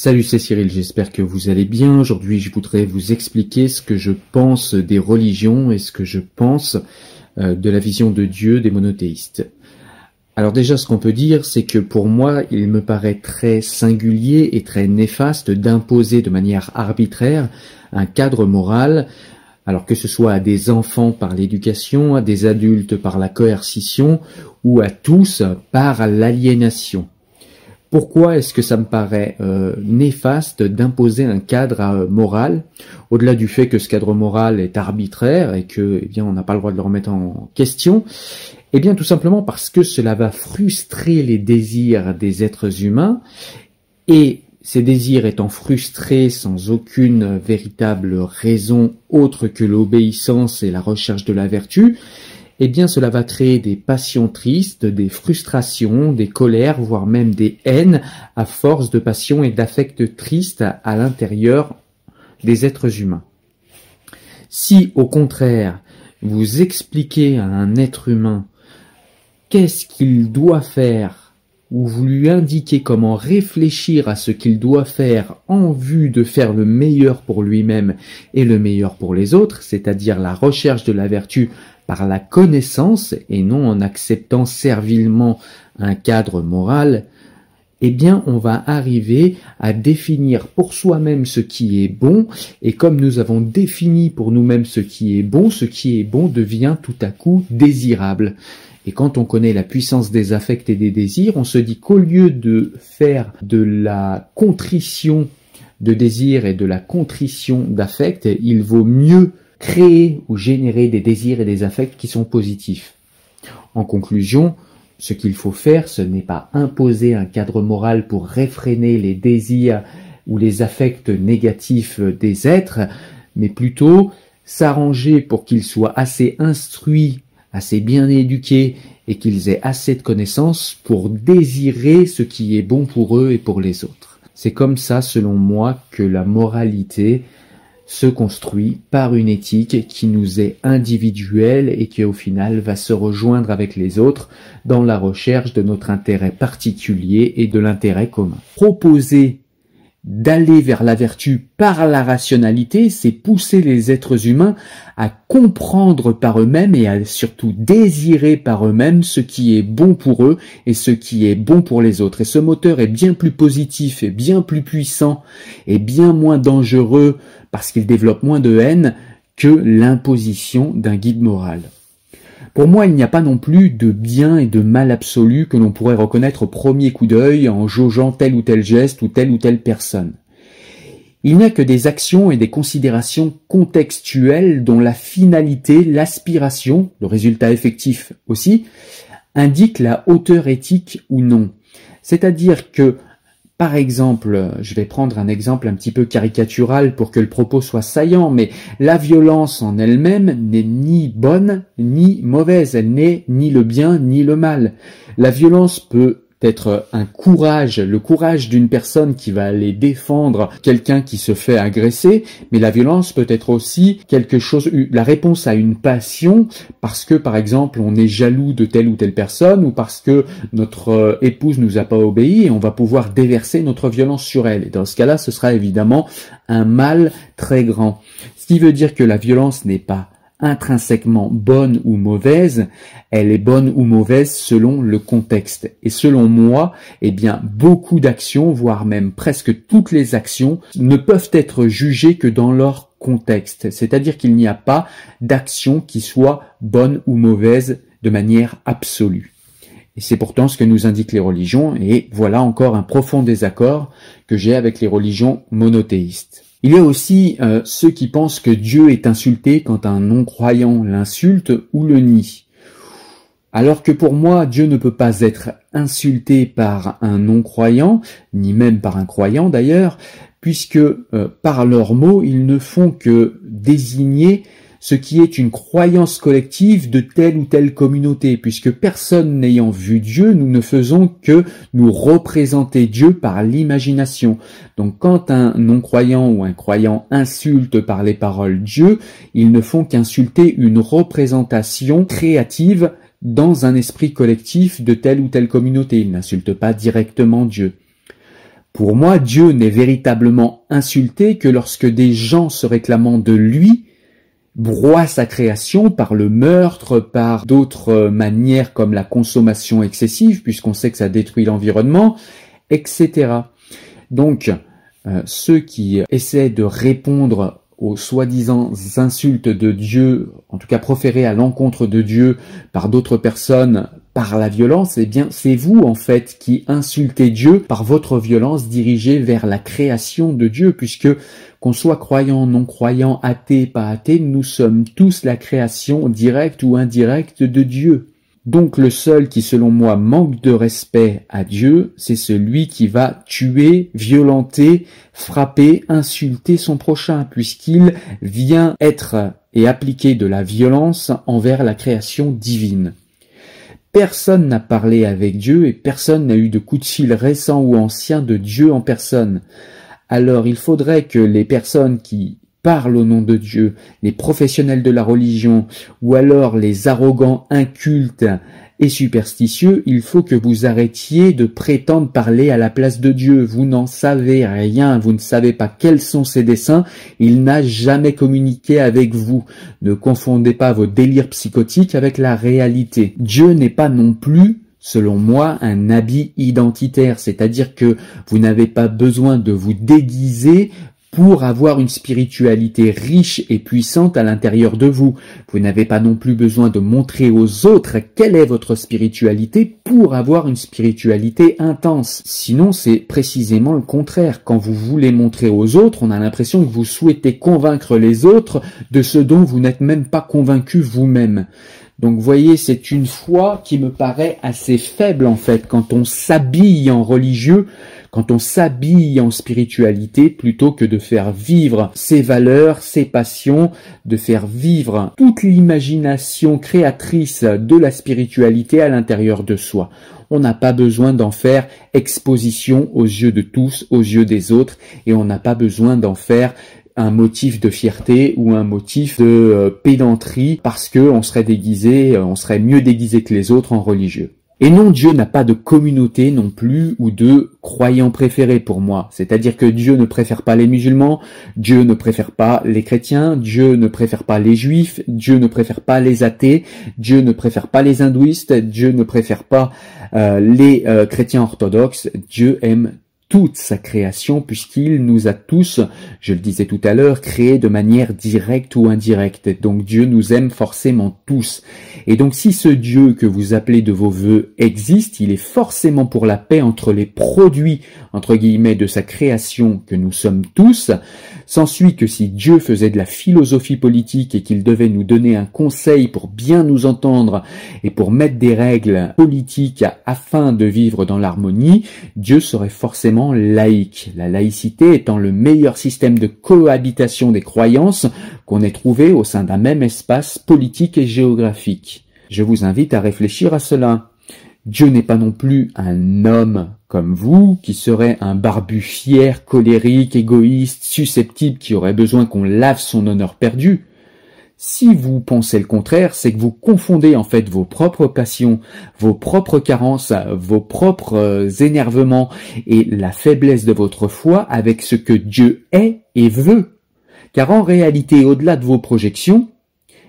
Salut, c'est Cyril, j'espère que vous allez bien. Aujourd'hui, je voudrais vous expliquer ce que je pense des religions et ce que je pense euh, de la vision de Dieu des monothéistes. Alors déjà, ce qu'on peut dire, c'est que pour moi, il me paraît très singulier et très néfaste d'imposer de manière arbitraire un cadre moral, alors que ce soit à des enfants par l'éducation, à des adultes par la coercition, ou à tous par l'aliénation. Pourquoi est-ce que ça me paraît euh, néfaste d'imposer un cadre euh, moral, au-delà du fait que ce cadre moral est arbitraire et que, eh bien, on n'a pas le droit de le remettre en question? Eh bien, tout simplement parce que cela va frustrer les désirs des êtres humains et ces désirs étant frustrés sans aucune véritable raison autre que l'obéissance et la recherche de la vertu, eh bien cela va créer des passions tristes, des frustrations, des colères, voire même des haines à force de passions et d'affects tristes à l'intérieur des êtres humains. Si au contraire vous expliquez à un être humain qu'est-ce qu'il doit faire ou vous lui indiquez comment réfléchir à ce qu'il doit faire en vue de faire le meilleur pour lui-même et le meilleur pour les autres, c'est-à-dire la recherche de la vertu par la connaissance et non en acceptant servilement un cadre moral, eh bien on va arriver à définir pour soi-même ce qui est bon, et comme nous avons défini pour nous-mêmes ce qui est bon, ce qui est bon devient tout à coup désirable. Et quand on connaît la puissance des affects et des désirs, on se dit qu'au lieu de faire de la contrition de désir et de la contrition d'affect, il vaut mieux créer ou générer des désirs et des affects qui sont positifs. En conclusion, ce qu'il faut faire, ce n'est pas imposer un cadre moral pour réfréner les désirs ou les affects négatifs des êtres, mais plutôt s'arranger pour qu'ils soient assez instruits assez bien éduqués et qu'ils aient assez de connaissances pour désirer ce qui est bon pour eux et pour les autres. C'est comme ça, selon moi, que la moralité se construit par une éthique qui nous est individuelle et qui au final va se rejoindre avec les autres dans la recherche de notre intérêt particulier et de l'intérêt commun. Proposer d'aller vers la vertu par la rationalité, c'est pousser les êtres humains à comprendre par eux-mêmes et à surtout désirer par eux-mêmes ce qui est bon pour eux et ce qui est bon pour les autres. Et ce moteur est bien plus positif et bien plus puissant et bien moins dangereux parce qu'il développe moins de haine que l'imposition d'un guide moral. Pour moi, il n'y a pas non plus de bien et de mal absolu que l'on pourrait reconnaître au premier coup d'œil en jaugeant tel ou tel geste ou telle ou telle personne. Il n'y a que des actions et des considérations contextuelles dont la finalité, l'aspiration, le résultat effectif aussi, indiquent la hauteur éthique ou non. C'est-à-dire que par exemple, je vais prendre un exemple un petit peu caricatural pour que le propos soit saillant, mais la violence en elle-même n'est ni bonne ni mauvaise, elle n'est ni le bien ni le mal. La violence peut être un courage, le courage d'une personne qui va aller défendre quelqu'un qui se fait agresser, mais la violence peut être aussi quelque chose, la réponse à une passion parce que par exemple on est jaloux de telle ou telle personne ou parce que notre euh, épouse nous a pas obéi et on va pouvoir déverser notre violence sur elle. Et dans ce cas-là, ce sera évidemment un mal très grand. Ce qui veut dire que la violence n'est pas intrinsèquement bonne ou mauvaise, elle est bonne ou mauvaise selon le contexte. Et selon moi, eh bien, beaucoup d'actions, voire même presque toutes les actions, ne peuvent être jugées que dans leur contexte. C'est-à-dire qu'il n'y a pas d'action qui soit bonne ou mauvaise de manière absolue. Et c'est pourtant ce que nous indiquent les religions, et voilà encore un profond désaccord que j'ai avec les religions monothéistes. Il y a aussi euh, ceux qui pensent que Dieu est insulté quand un non-croyant l'insulte ou le nie. Alors que pour moi, Dieu ne peut pas être insulté par un non-croyant, ni même par un croyant d'ailleurs, puisque euh, par leurs mots, ils ne font que désigner ce qui est une croyance collective de telle ou telle communauté, puisque personne n'ayant vu Dieu, nous ne faisons que nous représenter Dieu par l'imagination. Donc quand un non-croyant ou un croyant insulte par les paroles Dieu, ils ne font qu'insulter une représentation créative dans un esprit collectif de telle ou telle communauté. Ils n'insultent pas directement Dieu. Pour moi, Dieu n'est véritablement insulté que lorsque des gens se réclamant de lui broient sa création par le meurtre, par d'autres manières comme la consommation excessive, puisqu'on sait que ça détruit l'environnement, etc. Donc, euh, ceux qui essaient de répondre aux soi-disant insultes de Dieu, en tout cas proférées à l'encontre de Dieu par d'autres personnes par la violence, eh bien c'est vous en fait qui insultez Dieu par votre violence dirigée vers la création de Dieu, puisque qu'on soit croyant, non croyant, athée, pas athée, nous sommes tous la création directe ou indirecte de Dieu. Donc le seul qui, selon moi, manque de respect à Dieu, c'est celui qui va tuer, violenter, frapper, insulter son prochain, puisqu'il vient être et appliquer de la violence envers la création divine. Personne n'a parlé avec Dieu et personne n'a eu de coup de fil récent ou ancien de Dieu en personne. Alors il faudrait que les personnes qui parlent au nom de Dieu, les professionnels de la religion, ou alors les arrogants incultes et superstitieux, il faut que vous arrêtiez de prétendre parler à la place de Dieu. Vous n'en savez rien, vous ne savez pas quels sont ses desseins, il n'a jamais communiqué avec vous. Ne confondez pas vos délires psychotiques avec la réalité. Dieu n'est pas non plus selon moi, un habit identitaire, c'est-à-dire que vous n'avez pas besoin de vous déguiser pour avoir une spiritualité riche et puissante à l'intérieur de vous. Vous n'avez pas non plus besoin de montrer aux autres quelle est votre spiritualité pour avoir une spiritualité intense. Sinon, c'est précisément le contraire. Quand vous voulez montrer aux autres, on a l'impression que vous souhaitez convaincre les autres de ce dont vous n'êtes même pas convaincu vous-même. Donc voyez, c'est une foi qui me paraît assez faible en fait quand on s'habille en religieux quand on s'habille en spiritualité plutôt que de faire vivre ses valeurs, ses passions, de faire vivre toute l'imagination créatrice de la spiritualité à l'intérieur de soi. On n'a pas besoin d'en faire exposition aux yeux de tous, aux yeux des autres, et on n'a pas besoin d'en faire un motif de fierté ou un motif de euh, pédanterie parce que on serait déguisé, euh, on serait mieux déguisé que les autres en religieux. Et non, Dieu n'a pas de communauté non plus ou de croyants préférés pour moi. C'est-à-dire que Dieu ne préfère pas les musulmans, Dieu ne préfère pas les chrétiens, Dieu ne préfère pas les juifs, Dieu ne préfère pas les athées, Dieu ne préfère pas les hindouistes, Dieu ne préfère pas euh, les chrétiens orthodoxes. Dieu aime toute sa création puisqu'il nous a tous, je le disais tout à l'heure, créés de manière directe ou indirecte. Donc Dieu nous aime forcément tous. Et donc si ce Dieu que vous appelez de vos voeux existe, il est forcément pour la paix entre les produits, entre guillemets, de sa création que nous sommes tous. S'ensuit que si Dieu faisait de la philosophie politique et qu'il devait nous donner un conseil pour bien nous entendre et pour mettre des règles politiques afin de vivre dans l'harmonie, Dieu serait forcément laïque, la laïcité étant le meilleur système de cohabitation des croyances qu'on ait trouvé au sein d'un même espace politique et géographique. Je vous invite à réfléchir à cela. Dieu n'est pas non plus un homme comme vous, qui serait un barbu fier, colérique, égoïste, susceptible, qui aurait besoin qu'on lave son honneur perdu. Si vous pensez le contraire, c'est que vous confondez en fait vos propres passions, vos propres carences, vos propres euh, énervements et la faiblesse de votre foi avec ce que Dieu est et veut. Car en réalité, au-delà de vos projections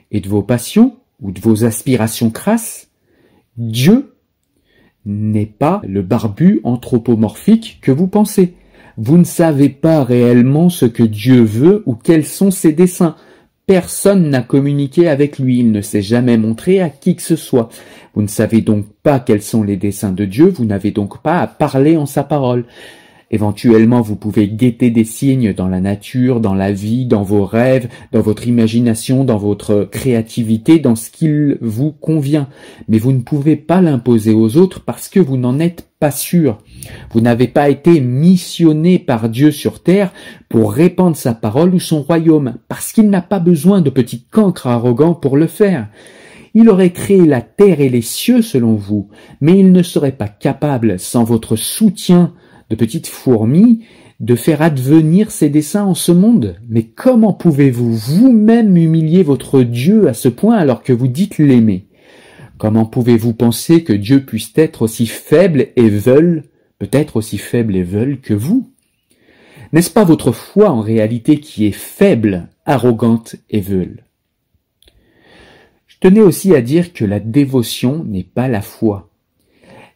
et de vos passions ou de vos aspirations crasses, Dieu n'est pas le barbu anthropomorphique que vous pensez. Vous ne savez pas réellement ce que Dieu veut ou quels sont ses desseins. Personne n'a communiqué avec lui, il ne s'est jamais montré à qui que ce soit. Vous ne savez donc pas quels sont les desseins de Dieu, vous n'avez donc pas à parler en sa parole. Éventuellement, vous pouvez guetter des signes dans la nature, dans la vie, dans vos rêves, dans votre imagination, dans votre créativité, dans ce qu'il vous convient. Mais vous ne pouvez pas l'imposer aux autres parce que vous n'en êtes pas sûr. Vous n'avez pas été missionné par Dieu sur terre pour répandre sa parole ou son royaume, parce qu'il n'a pas besoin de petits cancres arrogants pour le faire. Il aurait créé la terre et les cieux selon vous, mais il ne serait pas capable, sans votre soutien, de petites fourmis, de faire advenir ses desseins en ce monde. Mais comment pouvez-vous vous-même humilier votre Dieu à ce point alors que vous dites l'aimer? Comment pouvez-vous penser que Dieu puisse être aussi faible et veule peut-être aussi faibles et veules que vous? N'est-ce pas votre foi en réalité qui est faible, arrogante et veule? Je tenais aussi à dire que la dévotion n'est pas la foi.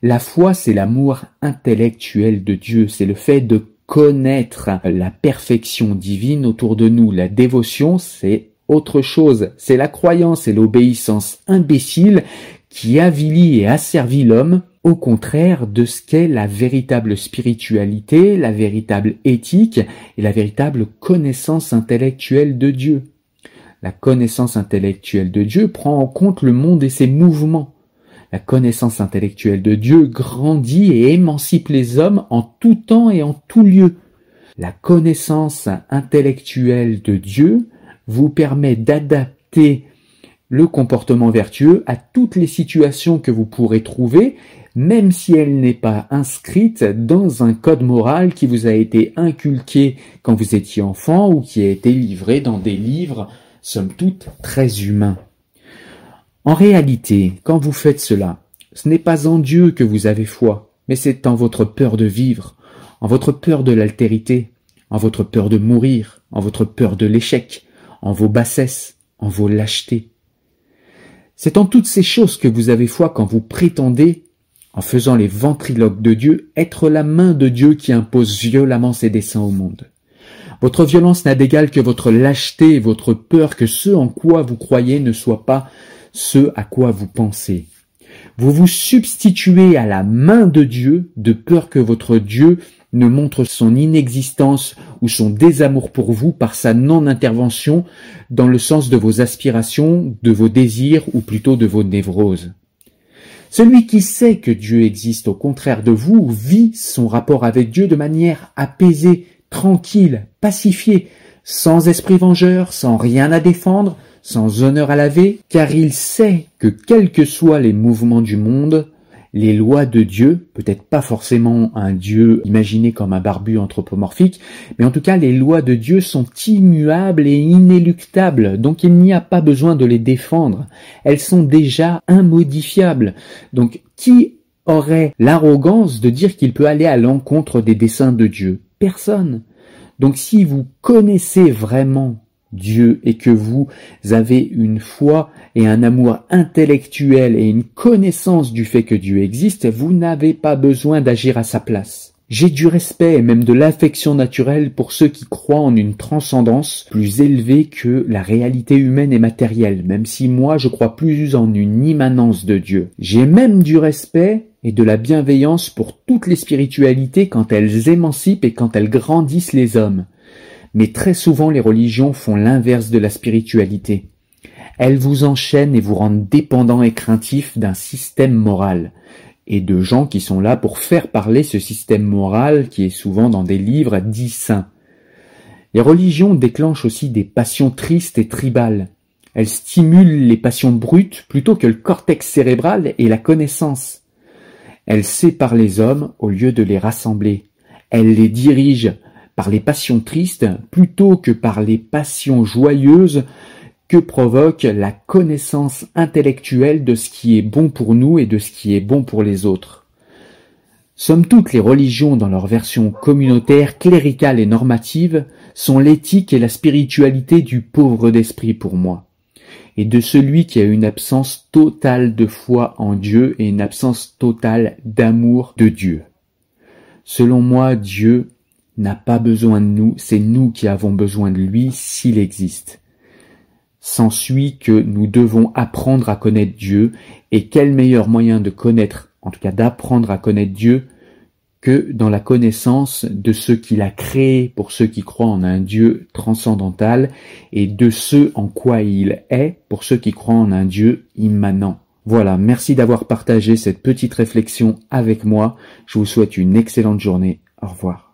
La foi, c'est l'amour intellectuel de Dieu, c'est le fait de connaître la perfection divine autour de nous. La dévotion, c'est autre chose, c'est la croyance et l'obéissance imbécile qui avilit et asservit l'homme au contraire de ce qu'est la véritable spiritualité, la véritable éthique et la véritable connaissance intellectuelle de Dieu. La connaissance intellectuelle de Dieu prend en compte le monde et ses mouvements. La connaissance intellectuelle de Dieu grandit et émancipe les hommes en tout temps et en tout lieu. La connaissance intellectuelle de Dieu vous permet d'adapter le comportement vertueux à toutes les situations que vous pourrez trouver, même si elle n'est pas inscrite dans un code moral qui vous a été inculqué quand vous étiez enfant ou qui a été livré dans des livres, somme toute, très humains. En réalité, quand vous faites cela, ce n'est pas en Dieu que vous avez foi, mais c'est en votre peur de vivre, en votre peur de l'altérité, en votre peur de mourir, en votre peur de l'échec, en vos bassesses, en vos lâchetés. C'est en toutes ces choses que vous avez foi quand vous prétendez, en faisant les ventriloques de Dieu, être la main de Dieu qui impose violemment ses desseins au monde. Votre violence n'a d'égal que votre lâcheté et votre peur que ce en quoi vous croyez ne soit pas ce à quoi vous pensez. Vous vous substituez à la main de Dieu de peur que votre Dieu ne montre son inexistence ou son désamour pour vous par sa non-intervention dans le sens de vos aspirations, de vos désirs ou plutôt de vos névroses. Celui qui sait que Dieu existe au contraire de vous vit son rapport avec Dieu de manière apaisée, tranquille, pacifiée, sans esprit vengeur, sans rien à défendre, sans honneur à laver, car il sait que quels que soient les mouvements du monde, les lois de Dieu, peut-être pas forcément un Dieu imaginé comme un barbu anthropomorphique, mais en tout cas les lois de Dieu sont immuables et inéluctables, donc il n'y a pas besoin de les défendre. Elles sont déjà immodifiables. Donc qui aurait l'arrogance de dire qu'il peut aller à l'encontre des desseins de Dieu? Personne. Donc si vous connaissez vraiment Dieu et que vous avez une foi et un amour intellectuel et une connaissance du fait que Dieu existe, vous n'avez pas besoin d'agir à sa place. J'ai du respect et même de l'affection naturelle pour ceux qui croient en une transcendance plus élevée que la réalité humaine et matérielle, même si moi je crois plus en une immanence de Dieu. J'ai même du respect et de la bienveillance pour toutes les spiritualités quand elles émancipent et quand elles grandissent les hommes. Mais très souvent les religions font l'inverse de la spiritualité. Elles vous enchaînent et vous rendent dépendants et craintifs d'un système moral, et de gens qui sont là pour faire parler ce système moral qui est souvent dans des livres dits saints. Les religions déclenchent aussi des passions tristes et tribales. Elles stimulent les passions brutes plutôt que le cortex cérébral et la connaissance. Elles séparent les hommes au lieu de les rassembler. Elles les dirigent par les passions tristes plutôt que par les passions joyeuses que provoque la connaissance intellectuelle de ce qui est bon pour nous et de ce qui est bon pour les autres. Somme toutes les religions dans leur version communautaire, cléricale et normative sont l'éthique et la spiritualité du pauvre d'esprit pour moi, et de celui qui a une absence totale de foi en Dieu et une absence totale d'amour de Dieu. Selon moi, Dieu n'a pas besoin de nous, c'est nous qui avons besoin de lui s'il existe. S'ensuit que nous devons apprendre à connaître Dieu, et quel meilleur moyen de connaître, en tout cas d'apprendre à connaître Dieu, que dans la connaissance de ce qu'il a créé pour ceux qui croient en un Dieu transcendantal, et de ce en quoi il est pour ceux qui croient en un Dieu immanent. Voilà, merci d'avoir partagé cette petite réflexion avec moi. Je vous souhaite une excellente journée. Au revoir.